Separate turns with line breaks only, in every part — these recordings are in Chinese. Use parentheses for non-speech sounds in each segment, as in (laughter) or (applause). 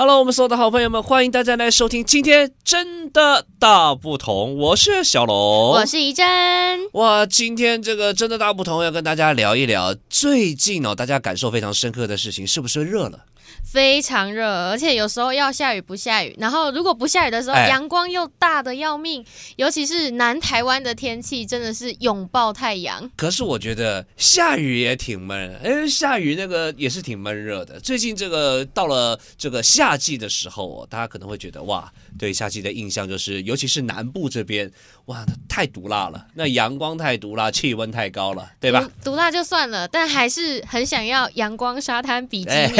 Hello，我们所有的好朋友们，欢迎大家来收听今天真的大不同。我是小龙，
我是怡珍。
哇，今天这个真的大不同，要跟大家聊一聊最近哦，大家感受非常深刻的事情，是不是热了？
非常热，而且有时候要下雨不下雨，然后如果不下雨的时候，阳光又大的要命，尤其是南台湾的天气真的是拥抱太阳。
可是我觉得下雨也挺闷，哎，下雨那个也是挺闷热的。最近这个到了这个夏季的时候，大家可能会觉得哇，对夏季的印象就是，尤其是南部这边，哇，太毒辣了，那阳光太毒辣，气温太高了，对吧？(laughs)
毒辣就算了，但还是很想要阳光沙滩比基尼。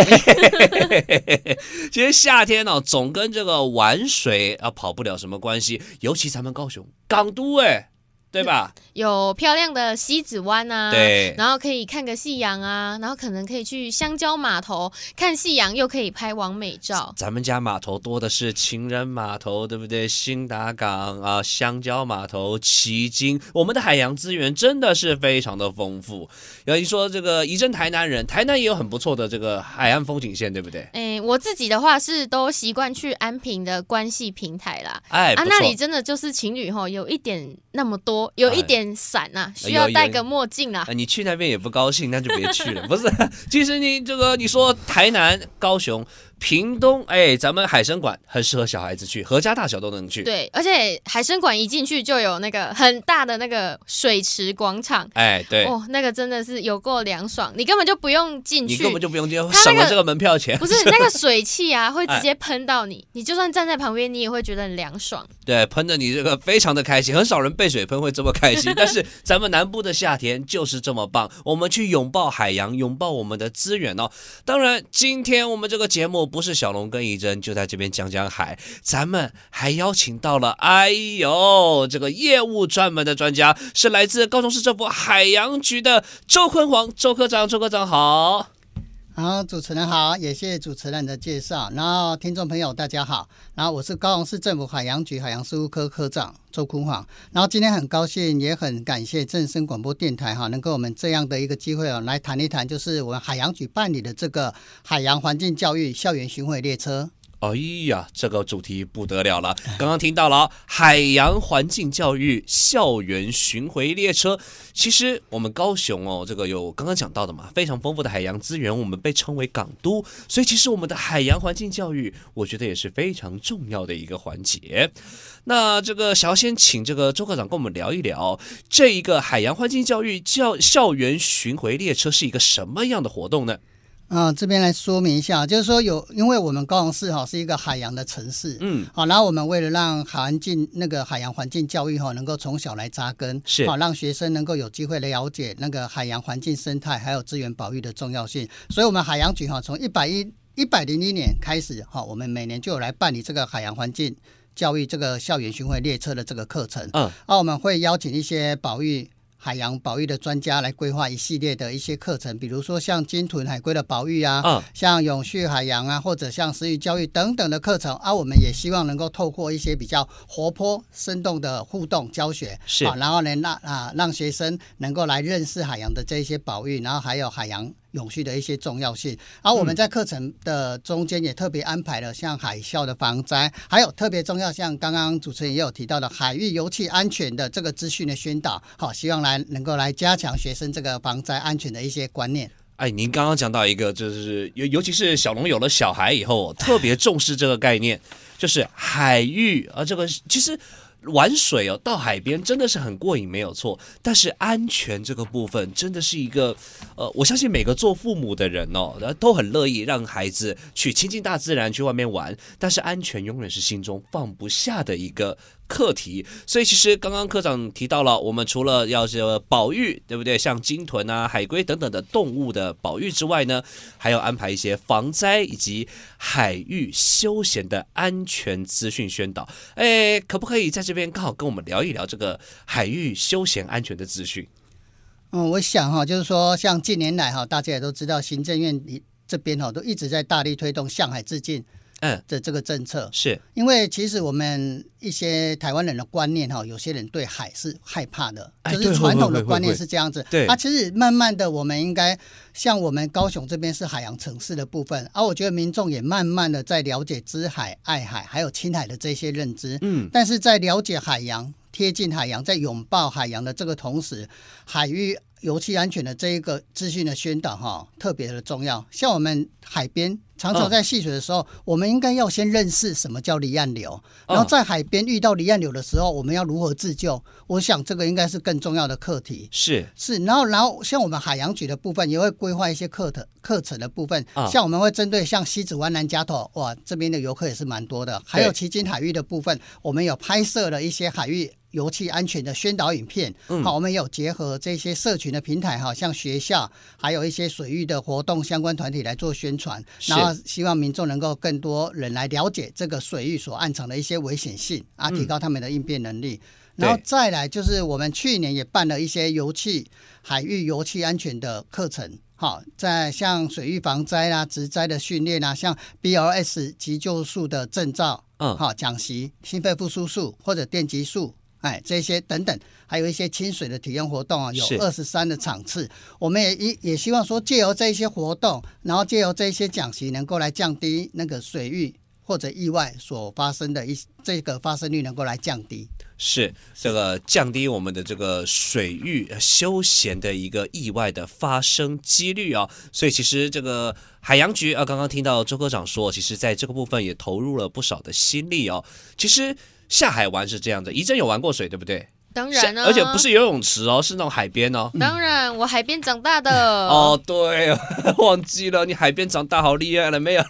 (laughs)
其实夏天呢、哦，总跟这个玩水啊跑不了什么关系，尤其咱们高雄港都哎。对吧？(laughs)
有漂亮的西子湾啊，
对，
然后可以看个夕阳啊，然后可能可以去香蕉码头看夕阳，又可以拍完美照。
咱们家码头多的是情人码头，对不对？新达港啊，香蕉码头、旗津，我们的海洋资源真的是非常的丰富。有人说这个怡珍台南人，台南也有很不错的这个海岸风景线，对不对？
哎，我自己的话是都习惯去安平的关系平台啦，
哎，
啊，那里真的就是情侣齁，有一点那么多。有一点闪呐、啊，需要戴个墨镜啊，
啊。你去那边也不高兴，那就别去了。不是，其实你这个，你说台南、高雄。屏东哎，咱们海参馆很适合小孩子去，何家大小都能去。
对，而且海参馆一进去就有那个很大的那个水池广场。
哎，对，
哦，那个真的是有够凉爽，你根本就不用进去，
你根本就不用进去，省了这个门票钱。
不是 (laughs) 那个水汽啊，会直接喷到你，你就算站在旁边，你也会觉得很凉爽。
对，喷的你这个非常的开心，很少人被水喷会这么开心。(laughs) 但是咱们南部的夏天就是这么棒，我们去拥抱海洋，拥抱我们的资源哦。当然，今天我们这个节目不是小龙跟怡珍就在这边讲讲海，咱们还邀请到了，哎呦，这个业务专门的专家是来自高雄市政府海洋局的周坤煌周科长，周科长好。
好，主持人好，也谢谢主持人的介绍。然后听众朋友大家好，然后我是高雄市政府海洋局海洋事务科科长周坤煌。然后今天很高兴，也很感谢正声广播电台哈，能给我们这样的一个机会哦，来谈一谈，就是我们海洋局办理的这个海洋环境教育校园巡回列车。
哎呀，这个主题不得了了！刚刚听到了海洋环境教育校园巡回列车。其实我们高雄哦，这个有刚刚讲到的嘛，非常丰富的海洋资源，我们被称为港都，所以其实我们的海洋环境教育，我觉得也是非常重要的一个环节。那这个想要先请这个周科长跟我们聊一聊，这一个海洋环境教育教校园巡回列车是一个什么样的活动呢？
啊，这边来说明一下，就是说有，因为我们高雄市哈是一个海洋的城市，嗯，好，然后我们为了让环境那个海洋环境教育哈能够从小来扎根，
是。
好让学生能够有机会了解那个海洋环境生态还有资源保育的重要性，所以我们海洋局哈从一百一一百零一年开始哈，我们每年就有来办理这个海洋环境教育这个校园巡回列车的这个课程，嗯，啊，我们会邀请一些保育。海洋保育的专家来规划一系列的一些课程，比如说像鲸豚海龟的保育啊，嗯、像永续海洋啊，或者像食育教育等等的课程啊，我们也希望能够透过一些比较活泼、生动的互动教学，
是
啊，然后呢，让啊让学生能够来认识海洋的这一些保育，然后还有海洋。永续的一些重要性，而我们在课程的中间也特别安排了像海啸的防灾，还有特别重要，像刚刚主持人也有提到的海域油气安全的这个资讯的宣导，好，希望来能够来加强学生这个防灾安全的一些观念。
哎，您刚刚讲到一个，就是尤尤其是小龙有了小孩以后，特别重视这个概念，就是海域啊，这个其实。玩水哦，到海边真的是很过瘾，没有错。但是安全这个部分真的是一个，呃，我相信每个做父母的人哦，都很乐意让孩子去亲近大自然，去外面玩。但是安全永远是心中放不下的一个。课题，所以其实刚刚科长提到了，我们除了要这保育，对不对？像鲸豚啊、海龟等等的动物的保育之外呢，还要安排一些防灾以及海域休闲的安全资讯宣导。哎，可不可以在这边刚好跟我们聊一聊这个海域休闲安全的资讯？
嗯，我想哈，就是说，像近年来哈，大家也都知道，行政院这边哈都一直在大力推动向海致敬。
嗯
的这个政策，
是
因为其实我们一些台湾人的观念哈，有些人对海是害怕的，
哎
就是传统的观念是这样子。
对，
啊，其实慢慢的，我们应该像我们高雄这边是海洋城市的部分，而、啊、我觉得民众也慢慢的在了解知海、爱海，还有亲海的这些认知。嗯，但是在了解海洋、贴近海洋、在拥抱海洋的这个同时，海域。油气安全的这一个资讯的宣导哈，特别的重要。像我们海边常常在戏水的时候，哦、我们应该要先认识什么叫离岸流，然后在海边遇到离岸流的时候，我们要如何自救？我想这个应该是更重要的课题。
是
是，然后然后像我们海洋局的部分也会规划一些课程课程的部分，
哦、
像我们会针对像西子湾南加头，哇，这边的游客也是蛮多的，还有旗津海域的部分，我们有拍摄了一些海域。油气安全的宣导影片，嗯、好，我们有结合这些社群的平台，哈，像学校，还有一些水域的活动相关团体来做宣传，然后希望民众能够更多人来了解这个水域所暗藏的一些危险性啊，提高他们的应变能力。嗯、然后再来就是我们去年也办了一些油气海域油气安全的课程，好，在像水域防灾啊、植灾的训练啊，像 BLS 急救术的证照，嗯，好，讲习心肺复苏术或者电击术。哎，这些等等，还有一些清水的体验活动啊，有二十三的场次。我们也也也希望说，借由这一些活动，然后借由这一些讲习，能够来降低那个水域或者意外所发生的一这个发生率，能够来降低。
是这个降低我们的这个水域休闲的一个意外的发生几率啊。所以其实这个海洋局啊，刚刚听到周科长说，其实在这个部分也投入了不少的心力哦。其实。下海玩是这样的，怡珍有玩过水，对不对？
当然了，
而且不是游泳池哦，是那种海边哦。
当然，我海边长大的。(laughs)
哦，对，忘记了，你海边长大好厉害了没有？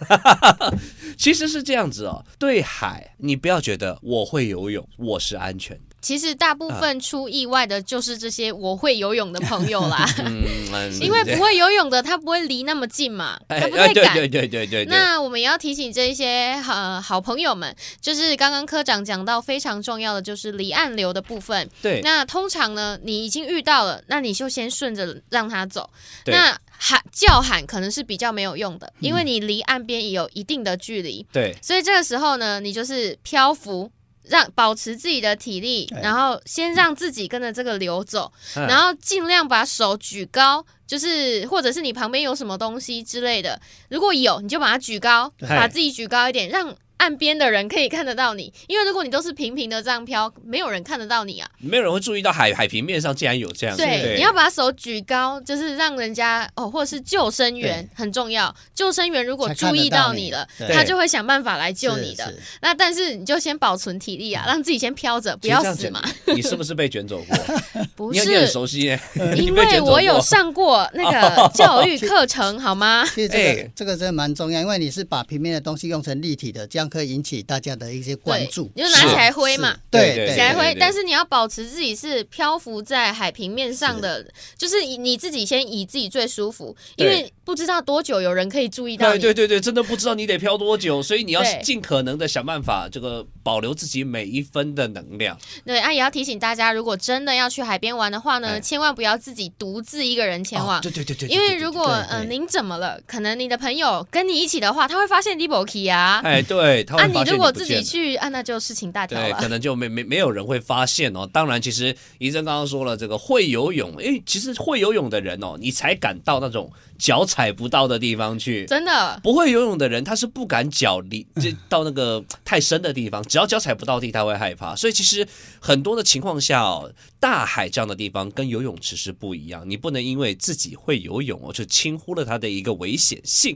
(laughs) 其实是这样子哦，对海，你不要觉得我会游泳，我是安全的。
其实大部分出意外的就是这些我会游泳的朋友啦，(laughs) 因为不会游泳的他不会离那么近嘛，他不太敢。
对对对对。
那我们也要提醒这一些呃好朋友们，就是刚刚科长讲到非常重要的就是离岸流的部分。
对。
那通常呢，你已经遇到了，那你就先顺着让他走。那喊叫喊可能是比较没有用的，因为你离岸边也有一定的距离。
对。
所以这个时候呢，你就是漂浮。让保持自己的体力，然后先让自己跟着这个流走，然后尽量把手举高，就是或者是你旁边有什么东西之类的，如果有你就把它举高，把自己举高一点，让。岸边的人可以看得到你，因为如果你都是平平的这样飘，没有人看得到你啊。
没有人会注意到海海平面上竟然有这样。
对，对你要把手举高，就是让人家哦，或者是救生员很重要。救生员如果注意到你了，你他就会想办法来救你的。那但是你就先保存体力啊，让自己先飘着，不要死嘛。
你是不是被卷走过？(laughs)
不是，
你很熟悉耶，
因为我有上过那个 (laughs) 教育课程，好吗？
其实这个、欸、这个真的蛮重要，因为你是把平面的东西用成立体的，这样可以引起大家。的一些关注，
你就拿起来挥嘛，
对，
起来挥。但是你要保持自己是漂浮在海平面上的，就是以你自己先以自己最舒服，因为不知道多久有人可以注意到你。
对对对对，真的不知道你得漂多久，所以你要尽可能的想办法，这个保留自己每一分的能量。
对，啊，也要提醒大家，如果真的要去海边玩的话呢，千万不要自己独自一个人前往。
对对对对，
因为如果呃您怎么了，可能你的朋友跟你一起的话，他会发现你不去啊。
哎，对，他会发现你。
啊，你如果自己去啊，那就事情大条了。
对，可能就没没没有人会发现哦。当然，其实医生刚刚说了，这个会游泳，哎，其实会游泳的人哦，你才敢到那种脚踩不到的地方去。
真的，
不会游泳的人，他是不敢脚离这到那个太深的地方，只要脚踩不到地，他会害怕。所以，其实很多的情况下哦，大海这样的地方跟游泳池是不一样，你不能因为自己会游泳哦，就轻忽了它的一个危险性。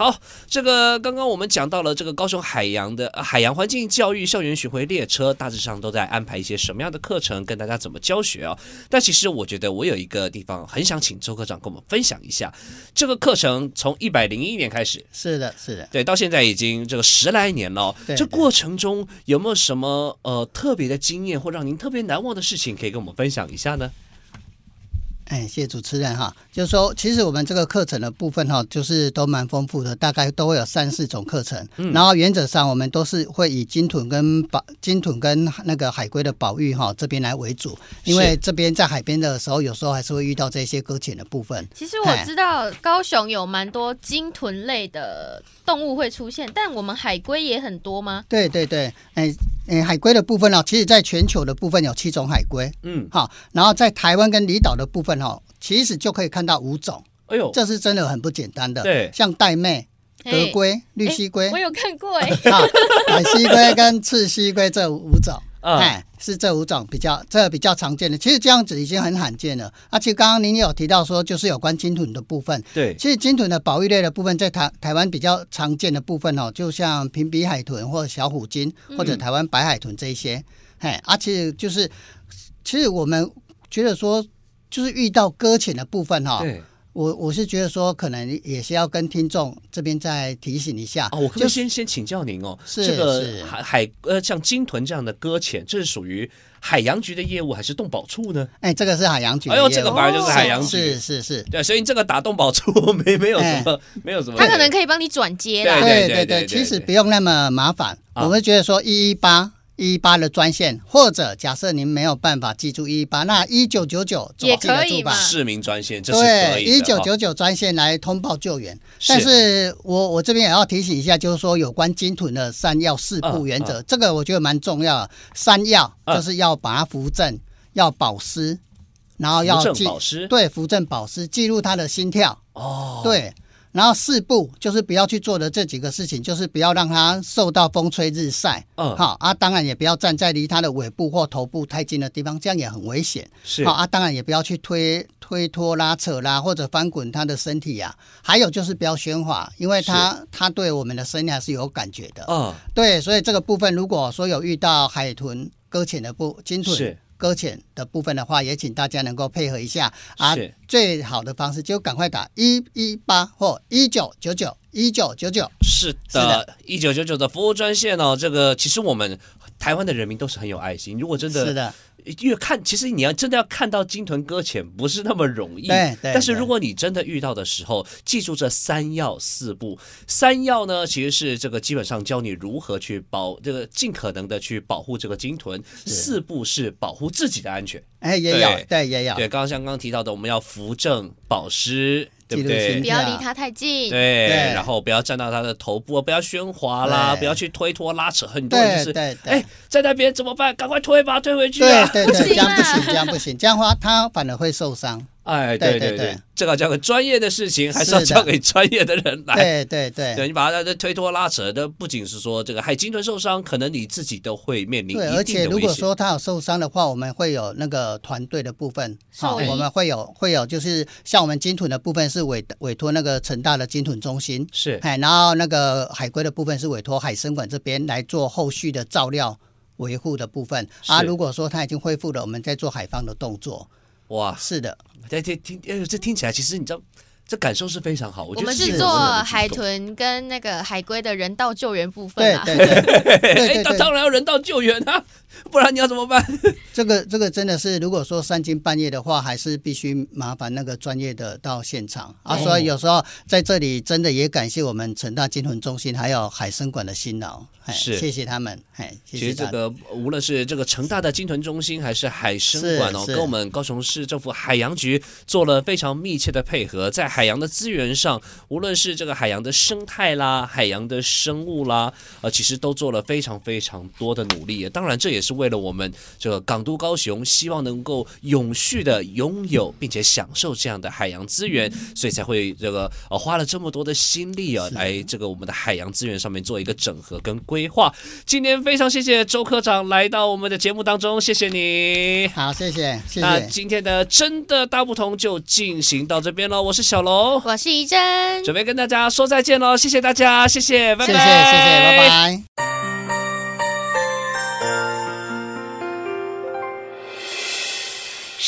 好，这个刚刚我们讲到了这个高雄海洋的海洋环境教育校园巡回列车，大致上都在安排一些什么样的课程，跟大家怎么教学啊？但其实我觉得我有一个地方很想请周科长跟我们分享一下，这个课程从一百零一年开始，
是的，是的，
对，到现在已经这个十来年了。对，这过程中有没有什么呃特别的经验或让您特别难忘的事情可以跟我们分享一下呢？
哎，谢谢主持人哈，就是说，其实我们这个课程的部分哈，就是都蛮丰富的，大概都会有三四种课程。嗯，然后原则上我们都是会以鲸豚跟保鲸豚跟那个海龟的保育哈这边来为主，因为这边在海边的时候，有时候还是会遇到这些搁浅的部分。
其实我知道高雄有蛮多鲸豚类的动物会出现，但我们海龟也很多吗？
对对对，哎。诶，海龟的部分呢，其实在全球的部分有七种海龟，嗯，好，然后在台湾跟离岛的部分哈，其实就可以看到五种，哎呦，这是真的很不简单的，对，像玳瑁、德龟、绿蜥龟，
我有看过 (laughs) 哎，
海蜥龟跟赤蜥龟这五种。哎，是这五种比较这比较常见的，其实这样子已经很罕见了。而且刚刚您有提到说，就是有关鲸豚的部分。对，其实鲸豚的保育类的部分，在台台湾比较常见的部分哦，就像平鼻海豚或者小虎鲸，或者台湾白海豚这一些。哎、嗯，而且就是，其实我们觉得说，就是遇到搁浅的部分哈。对。我我是觉得说，可能也是要跟听众这边再提醒一下。
哦，我可不可以先先请教您哦，是这个海海呃，像鲸豚这样的搁浅，这是属于海洋局的业务还是动保处呢？
哎，这个是海洋局。
哎呦，这个反而就是海洋局。
是是是，
对，所以这个打动保处没 (laughs) 没有什么没有什么，
他可能可以帮你转接对。
对对对，其实不用那么麻烦。我们觉得说一一八。一一八的专线，或者假设您没有办法记住一一八，那一九九九
也可以吧？
市民专线，这是可以的。
对，一九九九专线来通报救援。是但是我我这边也要提醒一下，就是说有关鲸豚的三要四不原则，嗯嗯、这个我觉得蛮重要的。三要就是要把它扶正，嗯、要保湿，然后要记
保湿，
对，扶正保湿，记录它的心跳。哦，对。然后四步就是不要去做的这几个事情，就是不要让它受到风吹日晒，嗯，好啊，当然也不要站在离它的尾部或头部太近的地方，这样也很危险。是好啊，当然也不要去推推拖拉扯啦，或者翻滚它的身体呀、啊。还有就是不要喧哗，因为它它对我们的声音还是有感觉的。嗯，对，所以这个部分如果说有遇到海豚搁浅的部鲸豚。搁浅的部分的话，也请大家能够配合一下啊。最好的方式就赶快打一一八或一九九九一九九九。
是的，一九九九的服务专线哦。这个其实我们台湾的人民都是很有爱心。如果真的是的。越看，其实你要真的要看到鲸豚搁浅不是那么容易。对，对。但是如果你真的遇到的时候，记住这三要四不。三要呢，其实是这个基本上教你如何去保这个尽可能的去保护这个鲸豚。四不是保护自己的安全。
哎，也有，对，也有。
对，刚刚像刚刚提到的，我们要扶正保湿。对不对？
不要离他太近。
对，然后不要站到他的头部，不要喧哗啦，不要去推脱拉扯。很多人就是，哎，在那边怎么办？赶快推吧，推回去啊！
对对对，这样不行，这样不行，这样的话他反而会受伤。
哎，对对对。这个交给专业的事情，还是要交给专业的人来。
对对对，
对你把它推脱拉扯的，不仅是说这个海鲸豚受伤，可能你自己都会面临。对，
而且如果说他有受伤的话，我们会有那个团队的部分，好，我们会有会有就是像我们鲸豚的部分是委委托那个成大的鲸豚中心是，哎，然后那个海龟的部分是委托海生馆这边来做后续的照料维护的部分。啊，如果说它已经恢复了，我们再做海放的动作。哇，是的，
这听听，哎呦，这听起来其实你知道，这感受是非常好。我，
我们是做海豚跟那个海龟的人道救援部分啊。
对对 (laughs) 对，对，对，对，
哎，当然要人道救援啊。不然你要怎么办？(laughs)
这个这个真的是，如果说三更半夜的话，还是必须麻烦那个专业的到现场啊。所以有时候在这里真的也感谢我们成大鲸豚中心还有海生馆的辛劳，是谢谢他们。哎，
其实这个无论是这个成大的鲸豚中心还是海生馆哦，跟我们高雄市政府海洋局做了非常密切的配合，在海洋的资源上，无论是这个海洋的生态啦、海洋的生物啦，呃，其实都做了非常非常多的努力。当然，这也是为了我们这个港都高雄，希望能够永续的拥有并且享受这样的海洋资源，所以才会这个呃花了这么多的心力啊，来这个我们的海洋资源上面做一个整合跟规划。今天非常谢谢周科长来到我们的节目当中，谢谢你。
好，谢谢，谢谢。
那今天的真的大不同就进行到这边了。我是小龙，
我是怡珍，
准备跟大家说再见喽。谢谢大家，谢谢，拜拜，谢谢，谢谢，
拜拜。